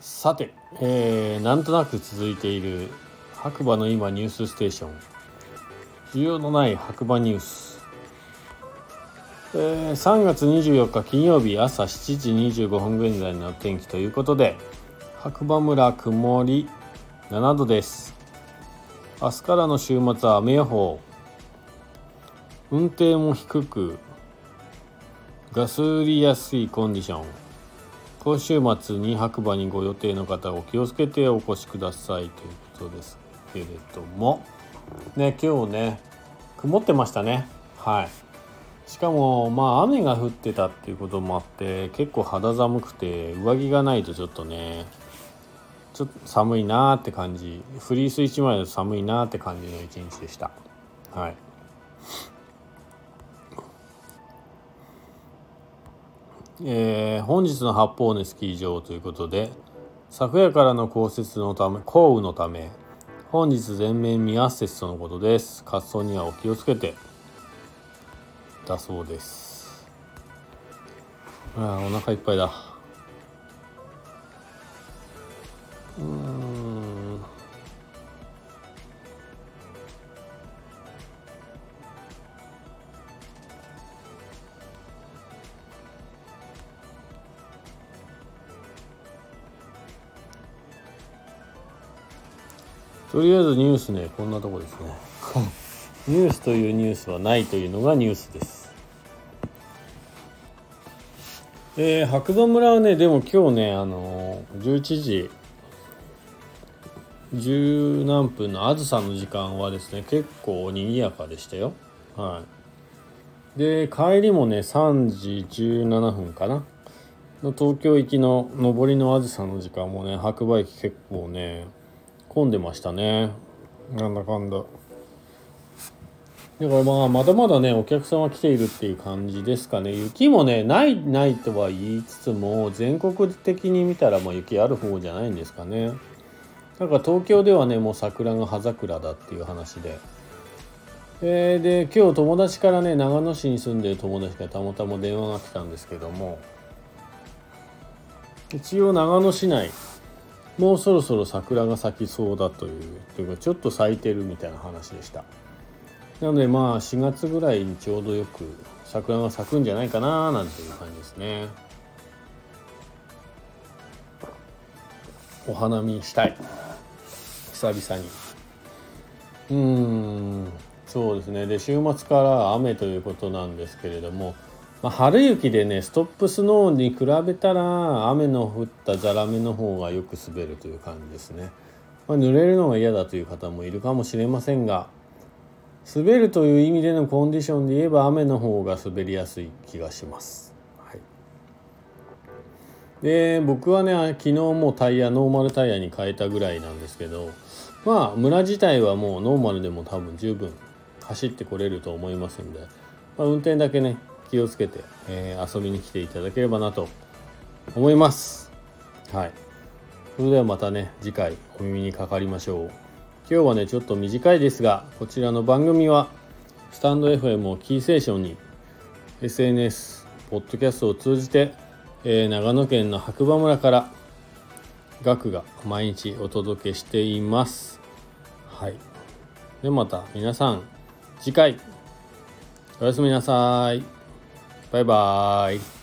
さて、えー、なんとなく続いている白馬の今ニュースステーション。需要のない白馬ニュース、えー、3月24日金曜日朝7時25分現在の天気ということで白馬村曇り7度です。明日からの週末は雨予報。運転も低くガス売りやすいコンディション。今週末に白馬にご予定の方お気をつけてお越しくださいということですけれども。ね今日ね曇ってましたね。はい。しかもまあ雨が降ってたっていうこともあって結構肌寒くて上着がないとちょっとねちょっと寒いなーって感じ。フリース1枚だと寒いなーって感じの一日でした。はい。えー、本日の八方根スキー場ということで昨夜からの降雪のため降雨のため本日全面未圧雪とのことです。滑走にはお気をつけてだそうです。ああお腹いっぱいだ。とりあえずニュースねこんなとこですね。ニュースというニュースはないというのがニュースです。えー、白馬村はねでも今日ねあのー、11時十何分のあずさの時間はですね結構賑やかでしたよ。はい。で帰りもね3時17分かな。の東京行きの上りのあずさの時間もね白馬駅結構ね混んでましたね。なんだかんだ。だからまあまだまだねお客さんは来ているっていう感じですかね。雪もねないないとは言いつつも全国的に見たらまあ雪ある方じゃないんですかね。なんか東京ではねもう桜が葉桜だっていう話で。えー、で今日友達からね長野市に住んでる友達がたまたま電話が来たんですけども。一応長野市内もうそろそろ桜が咲きそうだというというかちょっと咲いてるみたいな話でした。なのでまあ4月ぐらいにちょうどよく桜が咲くんじゃないかななんていう感じですね。お花見したい。久々に。うーんそうですね。で週末から雨ということなんですけれどもまあ、春雪でねストップスノーに比べたら雨の降ったザラメの方がよく滑るという感じですね、まあ、濡れるのが嫌だという方もいるかもしれませんが滑るという意味でのコンディションで言えば雨の方が滑りやすい気がします、はい、で僕はね昨日もうタイヤノーマルタイヤに変えたぐらいなんですけどまあ村自体はもうノーマルでも多分十分走ってこれると思いますんで、まあ、運転だけね気をつけて、えー、遊びに来ていただければなと思います。はい。それではまたね、次回お耳にかかりましょう。今日はね、ちょっと短いですが、こちらの番組は、スタンド FM をキーセーションに、SNS、ポッドキャストを通じて、えー、長野県の白馬村から学が毎日お届けしています。はい。で、また皆さん、次回、おやすみなさい。バイバーイ。